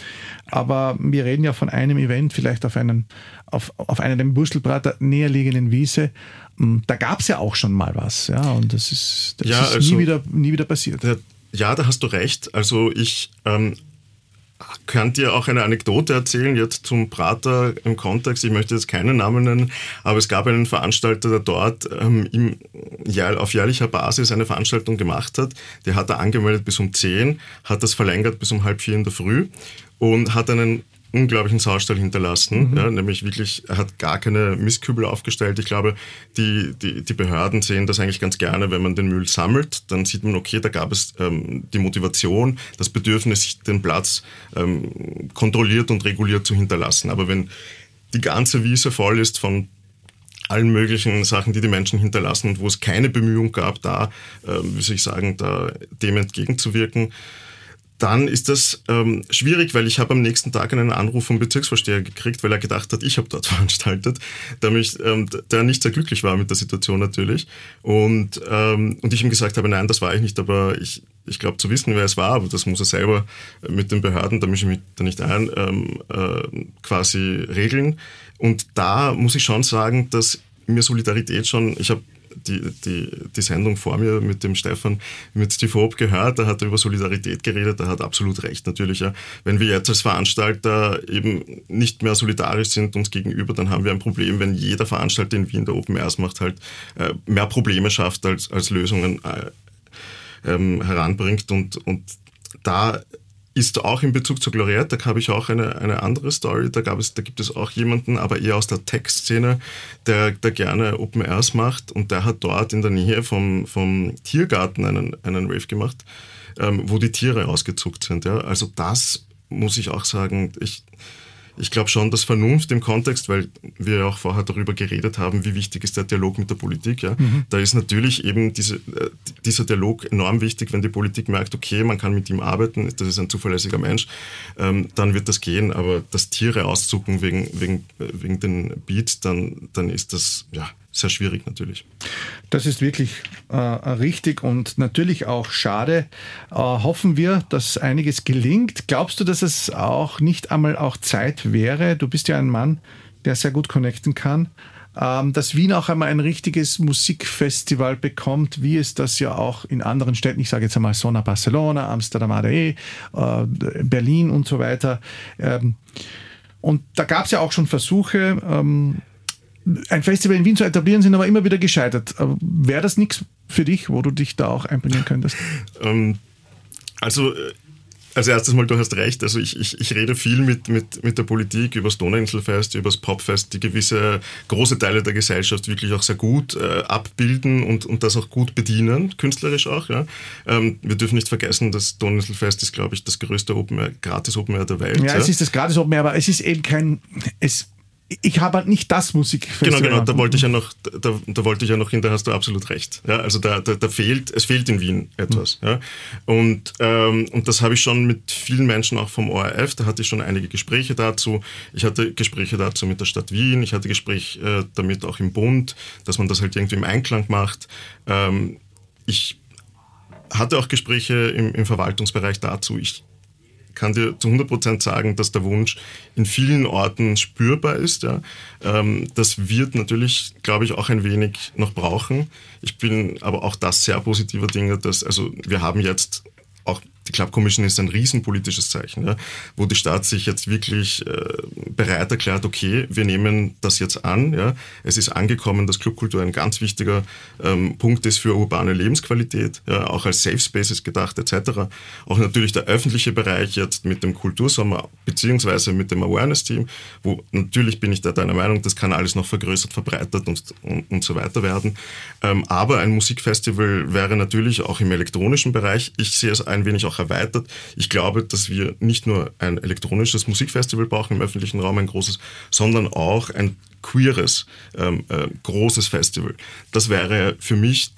Aber wir reden ja von einem Event, vielleicht auf, einen, auf, auf einer dem Burstelprater näherliegenden Wiese. Hm, da gab es ja auch schon mal was. Ja, und das ist, das ja, ist also, nie, wieder, nie wieder passiert. Ja, da hast du recht. Also ich ähm, kann dir auch eine Anekdote erzählen, jetzt zum Prater im Kontext. Ich möchte jetzt keinen Namen nennen, aber es gab einen Veranstalter, der dort ähm, im, ja, auf jährlicher Basis eine Veranstaltung gemacht hat. Der hat er angemeldet bis um 10, hat das verlängert bis um halb vier in der Früh und hat einen unglaublichen Saustall hinterlassen. Mhm. Ja, nämlich wirklich, er hat gar keine Mistkübel aufgestellt. Ich glaube, die, die, die Behörden sehen das eigentlich ganz gerne, wenn man den Müll sammelt. Dann sieht man, okay, da gab es ähm, die Motivation, das Bedürfnis, den Platz ähm, kontrolliert und reguliert zu hinterlassen. Aber wenn die ganze Wiese voll ist von allen möglichen Sachen, die die Menschen hinterlassen und wo es keine Bemühung gab, da, äh, wie soll ich sagen, da dem entgegenzuwirken, dann ist das ähm, schwierig, weil ich habe am nächsten Tag einen Anruf vom Bezirksvorsteher gekriegt, weil er gedacht hat, ich habe dort *laughs* veranstaltet, der, mich, ähm, der nicht sehr glücklich war mit der Situation natürlich. Und, ähm, und ich ihm gesagt habe, nein, das war ich nicht, aber ich, ich glaube zu wissen, wer es war, aber das muss er selber mit den Behörden, da mische ich mich da nicht ein, ähm, äh, quasi regeln. Und da muss ich schon sagen, dass mir Solidarität schon, ich habe die, die, die Sendung vor mir mit dem Stefan, mit Steve Hope gehört, da hat er über Solidarität geredet, er hat absolut recht natürlich. Ja. Wenn wir jetzt als Veranstalter eben nicht mehr solidarisch sind uns gegenüber, dann haben wir ein Problem, wenn jeder Veranstalter in Wien der Open Airs macht, halt äh, mehr Probleme schafft als, als Lösungen äh, ähm, heranbringt und, und da ist auch in Bezug zu Gloriette, da habe ich auch eine, eine andere Story. Da, gab es, da gibt es auch jemanden, aber eher aus der Textszene, der, der gerne Open Airs macht und der hat dort in der Nähe vom, vom Tiergarten einen, einen Rave gemacht, ähm, wo die Tiere ausgezuckt sind. Ja. Also das muss ich auch sagen, ich, ich glaube schon, dass Vernunft im Kontext, weil wir ja auch vorher darüber geredet haben, wie wichtig ist der Dialog mit der Politik. Ja? Mhm. Da ist natürlich eben diese, äh, dieser Dialog enorm wichtig, wenn die Politik merkt, okay, man kann mit ihm arbeiten, das ist ein zuverlässiger Mensch, ähm, dann wird das gehen. Aber das Tiere auszucken wegen, wegen, äh, wegen den Beats, dann, dann ist das ja, sehr schwierig natürlich. Das ist wirklich äh, richtig und natürlich auch schade. Äh, hoffen wir, dass einiges gelingt. Glaubst du, dass es auch nicht einmal auch Zeit wäre? Du bist ja ein Mann, der sehr gut connecten kann. Ähm, dass Wien auch einmal ein richtiges Musikfestival bekommt, wie es das ja auch in anderen Städten, ich sage jetzt einmal Sona Barcelona, Amsterdam ADE, äh, Berlin und so weiter. Ähm, und da gab es ja auch schon Versuche, ähm, ein Festival in Wien zu etablieren, sind aber immer wieder gescheitert. Wäre das nichts für dich, wo du dich da auch einbringen könntest? *laughs* Ähm, also äh, als erstes mal, du hast recht. Also ich, ich, ich rede viel mit, mit, mit der Politik über das Donauinselfest, über das Popfest, die gewisse große Teile der Gesellschaft wirklich auch sehr gut äh, abbilden und, und das auch gut bedienen, künstlerisch auch. Ja. Ähm, wir dürfen nicht vergessen, das Donauinselfest ist, glaube ich, das größte Open Air, gratis Open Air der Welt. Ja, ja, es ist das gratis Open Air, aber es ist eben kein, es ich habe halt nicht das Musikfestival. Genau, genau, da wollte ich ja noch, da, da wollte ich ja noch hin, da hast du absolut recht. Ja, also da, da, da fehlt, es fehlt in Wien etwas. Mhm. Ja. Und, ähm, und das habe ich schon mit vielen Menschen auch vom ORF, da hatte ich schon einige Gespräche dazu. Ich hatte Gespräche dazu mit der Stadt Wien, ich hatte Gespräche äh, damit auch im Bund, dass man das halt irgendwie im Einklang macht. Ähm, ich hatte auch Gespräche im, im Verwaltungsbereich dazu. Ich kann dir zu 100% sagen, dass der Wunsch in vielen Orten spürbar ist. Ja. Ähm, das wird natürlich, glaube ich, auch ein wenig noch brauchen. Ich bin aber auch das sehr positiver Dinge, dass, also wir haben jetzt auch die Club Commission ist ein riesenpolitisches Zeichen, ja, wo die Stadt sich jetzt wirklich äh, bereit erklärt, okay, wir nehmen das jetzt an. Ja. Es ist angekommen, dass Clubkultur ein ganz wichtiger ähm, Punkt ist für urbane Lebensqualität, ja, auch als Safe Spaces gedacht etc. Auch natürlich der öffentliche Bereich jetzt mit dem Kultursommer beziehungsweise mit dem Awareness-Team, wo natürlich bin ich da deiner Meinung, das kann alles noch vergrößert, verbreitert und, und, und so weiter werden. Ähm, aber ein Musikfestival wäre natürlich auch im elektronischen Bereich, ich sehe es ein wenig auch erweitert. Ich glaube, dass wir nicht nur ein elektronisches Musikfestival brauchen im öffentlichen Raum, ein großes, sondern auch ein queeres, ähm, äh, großes Festival. Das wäre für mich,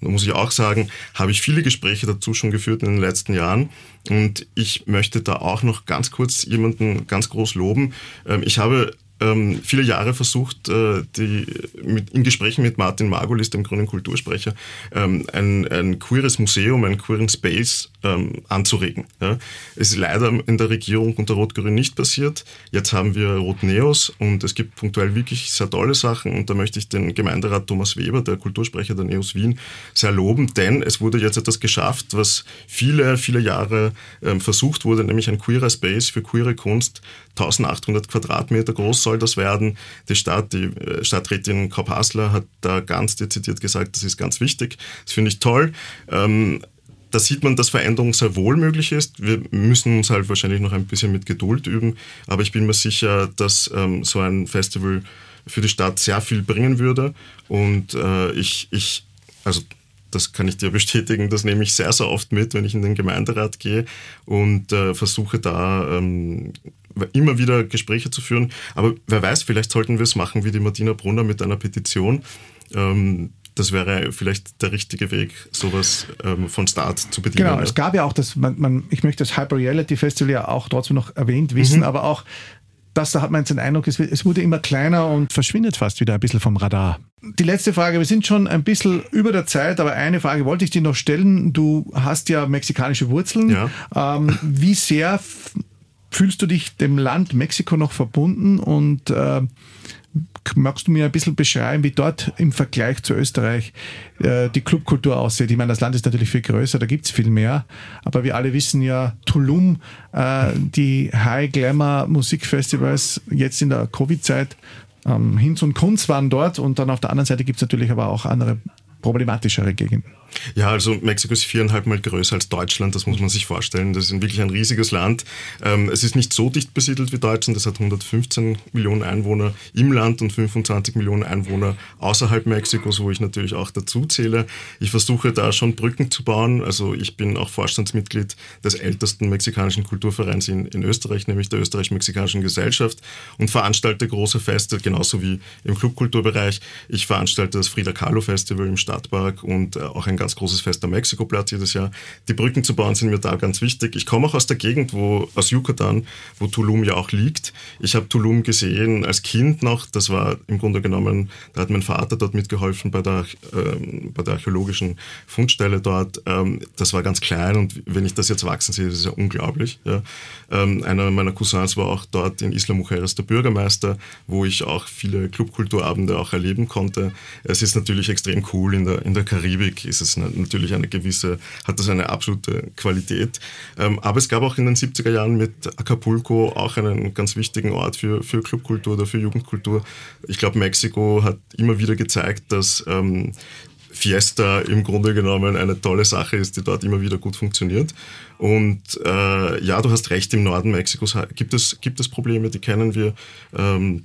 da muss ich auch sagen, habe ich viele Gespräche dazu schon geführt in den letzten Jahren. Und ich möchte da auch noch ganz kurz jemanden ganz groß loben. Ähm, ich habe ähm, viele Jahre versucht, äh, die, mit, in Gesprächen mit Martin Margulis, dem grünen Kultursprecher, ähm, ein, ein queeres Museum, einen queeren Space ähm, anzuregen. Ja. Es ist leider in der Regierung unter Rot-Grün nicht passiert. Jetzt haben wir Rot-Neos und es gibt punktuell wirklich sehr tolle Sachen und da möchte ich den Gemeinderat Thomas Weber, der Kultursprecher der Neos Wien, sehr loben, denn es wurde jetzt etwas geschafft, was viele, viele Jahre ähm, versucht wurde, nämlich ein queerer Space für queere Kunst, 1800 Quadratmeter groß soll das werden. Die Stadt, die äh, Stadträtin Kopp Hasler hat da ganz dezidiert gesagt, das ist ganz wichtig. Das finde ich toll. Ähm, da sieht man, dass Veränderung sehr wohl möglich ist. Wir müssen uns halt wahrscheinlich noch ein bisschen mit Geduld üben, aber ich bin mir sicher, dass ähm, so ein Festival für die Stadt sehr viel bringen würde. Und äh, ich, ich, also das kann ich dir *laughs* bestätigen, das nehme ich sehr, sehr oft mit, wenn ich in den Gemeinderat gehe und äh, versuche da ähm, immer wieder Gespräche zu führen. Aber wer weiß, vielleicht sollten wir es machen wie die Martina Brunner mit einer Petition. Ähm, das wäre vielleicht der richtige Weg, sowas ähm, von Start zu bedienen. Genau, ja. es gab ja auch das, man, man, ich möchte das Hyper Reality Festival ja auch trotzdem noch erwähnt wissen, mhm. aber auch das, da hat man jetzt den Eindruck, es, es wurde immer kleiner und verschwindet fast wieder ein bisschen vom Radar. Die letzte Frage, wir sind schon ein bisschen über der Zeit, aber eine Frage wollte ich dir noch stellen. Du hast ja mexikanische Wurzeln. Ja. Ähm, wie sehr fühlst du dich dem Land Mexiko noch verbunden und äh, Magst du mir ein bisschen beschreiben, wie dort im Vergleich zu Österreich äh, die Clubkultur aussieht? Ich meine, das Land ist natürlich viel größer, da gibt es viel mehr, aber wir alle wissen ja, Tulum, äh, die High Glamour Musikfestivals jetzt in der Covid-Zeit, ähm, Hinz und Kunz waren dort und dann auf der anderen Seite gibt es natürlich aber auch andere problematischere Gegenden. Ja, also Mexiko ist viereinhalb Mal größer als Deutschland, das muss man sich vorstellen. Das ist wirklich ein riesiges Land. Ähm, es ist nicht so dicht besiedelt wie Deutschland, es hat 115 Millionen Einwohner im Land und 25 Millionen Einwohner außerhalb Mexikos, wo ich natürlich auch dazu zähle. Ich versuche da schon Brücken zu bauen. Also ich bin auch Vorstandsmitglied des ältesten mexikanischen Kulturvereins in, in Österreich, nämlich der Österreich-Mexikanischen Gesellschaft und veranstalte große Feste, genauso wie im Clubkulturbereich. Ich veranstalte das Frida Kahlo Festival im Stadtpark und äh, auch ein ganz großes Fest am Mexikoplatz jedes Jahr. Die Brücken zu bauen sind mir da ganz wichtig. Ich komme auch aus der Gegend, wo, aus Yucatan, wo Tulum ja auch liegt. Ich habe Tulum gesehen als Kind noch. Das war im Grunde genommen, da hat mein Vater dort mitgeholfen bei der, ähm, bei der archäologischen Fundstelle dort. Ähm, das war ganz klein und wenn ich das jetzt wachsen sehe, das ist ja unglaublich. Ja. Ähm, einer meiner Cousins war auch dort in Isla Mujeres der Bürgermeister, wo ich auch viele Clubkulturabende auch erleben konnte. Es ist natürlich extrem cool. In der, in der Karibik ist es es natürlich eine gewisse, hat das eine absolute Qualität. Ähm, aber es gab auch in den 70er Jahren mit Acapulco auch einen ganz wichtigen Ort für, für Clubkultur oder für Jugendkultur. Ich glaube, Mexiko hat immer wieder gezeigt, dass ähm, Fiesta im Grunde genommen eine tolle Sache ist, die dort immer wieder gut funktioniert. Und äh, ja, du hast recht, im Norden Mexikos gibt es, gibt es Probleme, die kennen wir. Ähm,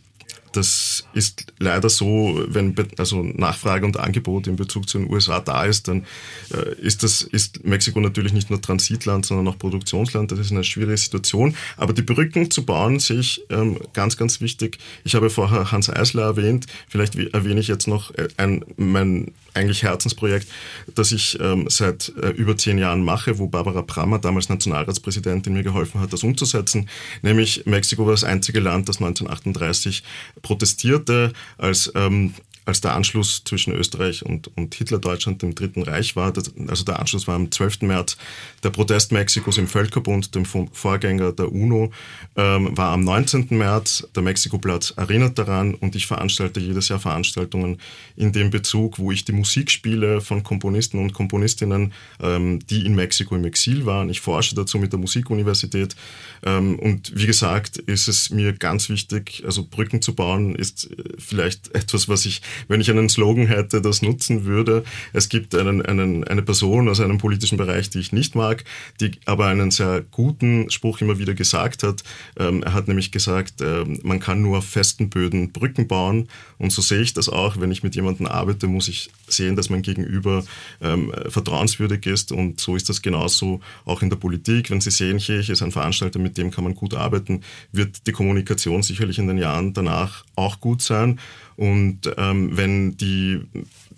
das ist leider so, wenn also Nachfrage und Angebot in Bezug zu den USA da ist, dann äh, ist, das, ist Mexiko natürlich nicht nur Transitland, sondern auch Produktionsland. Das ist eine schwierige Situation. Aber die Brücken zu bauen, sehe ich ähm, ganz, ganz wichtig. Ich habe vorher Hans Eisler erwähnt. Vielleicht erwähne ich jetzt noch äh, ein, mein eigentlich Herzensprojekt, das ich ähm, seit äh, über zehn Jahren mache, wo Barbara Prammer, damals Nationalratspräsidentin, mir geholfen hat, das umzusetzen. Nämlich Mexiko war das einzige Land, das 1938 protestierte, als ähm, als der Anschluss zwischen Österreich und, und Hitler-Deutschland im Dritten Reich war, also der Anschluss war am 12. März, der Protest Mexikos im Völkerbund, dem Vorgänger der UNO, ähm, war am 19. März. Der Mexikoplatz erinnert daran und ich veranstalte jedes Jahr Veranstaltungen in dem Bezug, wo ich die Musik spiele von Komponisten und Komponistinnen, ähm, die in Mexiko im Exil waren. Ich forsche dazu mit der Musikuniversität ähm, und wie gesagt ist es mir ganz wichtig, also Brücken zu bauen ist äh, vielleicht etwas, was ich wenn ich einen Slogan hätte, das nutzen würde. Es gibt einen, einen, eine Person aus einem politischen Bereich, die ich nicht mag, die aber einen sehr guten Spruch immer wieder gesagt hat. Ähm, er hat nämlich gesagt, äh, man kann nur auf festen Böden Brücken bauen. Und so sehe ich das auch. Wenn ich mit jemandem arbeite, muss ich sehen, dass mein Gegenüber ähm, vertrauenswürdig ist. Und so ist das genauso auch in der Politik. Wenn Sie sehen, hier ist ein Veranstalter, mit dem kann man gut arbeiten, wird die Kommunikation sicherlich in den Jahren danach auch gut sein. Und ähm, wenn die,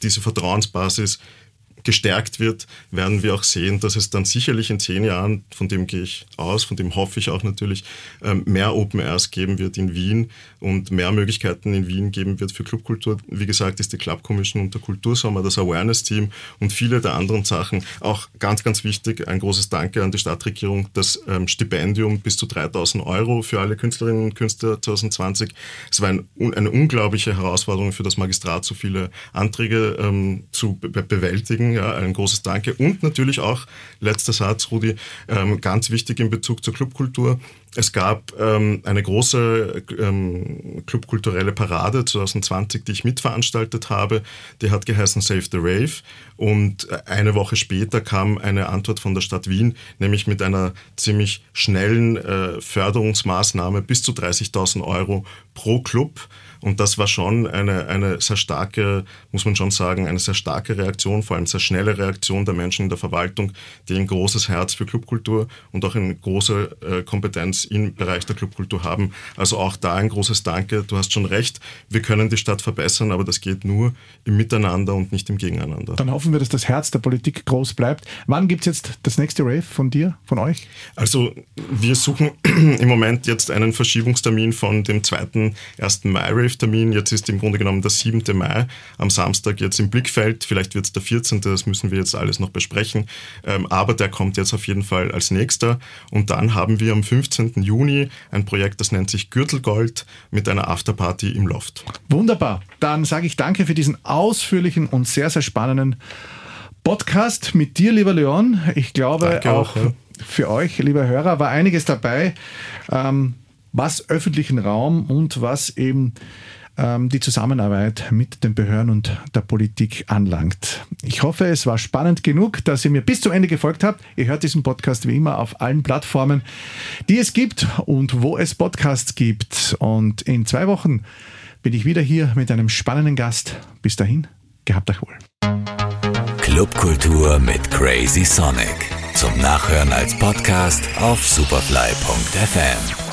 diese Vertrauensbasis gestärkt wird, werden wir auch sehen, dass es dann sicherlich in zehn Jahren, von dem gehe ich aus, von dem hoffe ich auch natürlich, ähm, mehr Open Airs geben wird in Wien und mehr Möglichkeiten in Wien geben wird für Clubkultur. Wie gesagt, ist die Club Commission und Kultursommer, das Awareness-Team und viele der anderen Sachen auch ganz, ganz wichtig. Ein großes Danke an die Stadtregierung, das ähm, Stipendium bis zu 3000 Euro für alle Künstlerinnen und Künstler 2020. Es war ein, eine unglaubliche Herausforderung für das Magistrat, so viele Anträge ähm, zu be bewältigen ja, ein großes Danke. Und natürlich auch, letzter Satz, Rudi, ähm, ganz wichtig in Bezug zur Clubkultur. Es gab ähm, eine große ähm, clubkulturelle Parade 2020, die ich mitveranstaltet habe. Die hat geheißen Save the Rave. Und eine Woche später kam eine Antwort von der Stadt Wien, nämlich mit einer ziemlich schnellen äh, Förderungsmaßnahme bis zu 30.000 Euro pro Club. Und das war schon eine, eine sehr starke, muss man schon sagen, eine sehr starke Reaktion, vor allem sehr schnelle Reaktion der Menschen in der Verwaltung, die ein großes Herz für Clubkultur und auch eine große äh, Kompetenz im Bereich der Clubkultur haben. Also auch da ein großes Danke. Du hast schon recht, wir können die Stadt verbessern, aber das geht nur im Miteinander und nicht im Gegeneinander. Dann hoffen wir, dass das Herz der Politik groß bleibt. Wann gibt es jetzt das nächste Rave von dir, von euch? Also wir suchen *clears throat* im Moment jetzt einen Verschiebungstermin von dem zweiten 1. Mai-Rave-Termin. Jetzt ist im Grunde genommen der 7. Mai am Samstag jetzt im Blickfeld. Vielleicht wird es der 14. Das müssen wir jetzt alles noch besprechen. Ähm, aber der kommt jetzt auf jeden Fall als nächster. Und dann haben wir am 15. 15. Juni ein Projekt, das nennt sich Gürtelgold mit einer Afterparty im Loft. Wunderbar. Dann sage ich danke für diesen ausführlichen und sehr, sehr spannenden Podcast mit dir, lieber Leon. Ich glaube Danke auch, auch, ja. für euch, lieber Hörer, war einiges dabei, ähm, was öffentlichen Raum und was eben ähm, die Zusammenarbeit mit den Behörden und der Politik anlangt. Ich hoffe, es war spannend genug, dass ihr mir bis zum Ende gefolgt habt. Ihr hört diesen Podcast wie immer auf allen Plattformen, die es gibt und wo es Podcasts gibt. Und in zwei Wochen bin ich wieder hier mit einem spannenden Gast. Bis dahin, gehabt euch wohl. Clubkultur mit Crazy Sonic. Zum Nachhören als Podcast auf superfly.fm.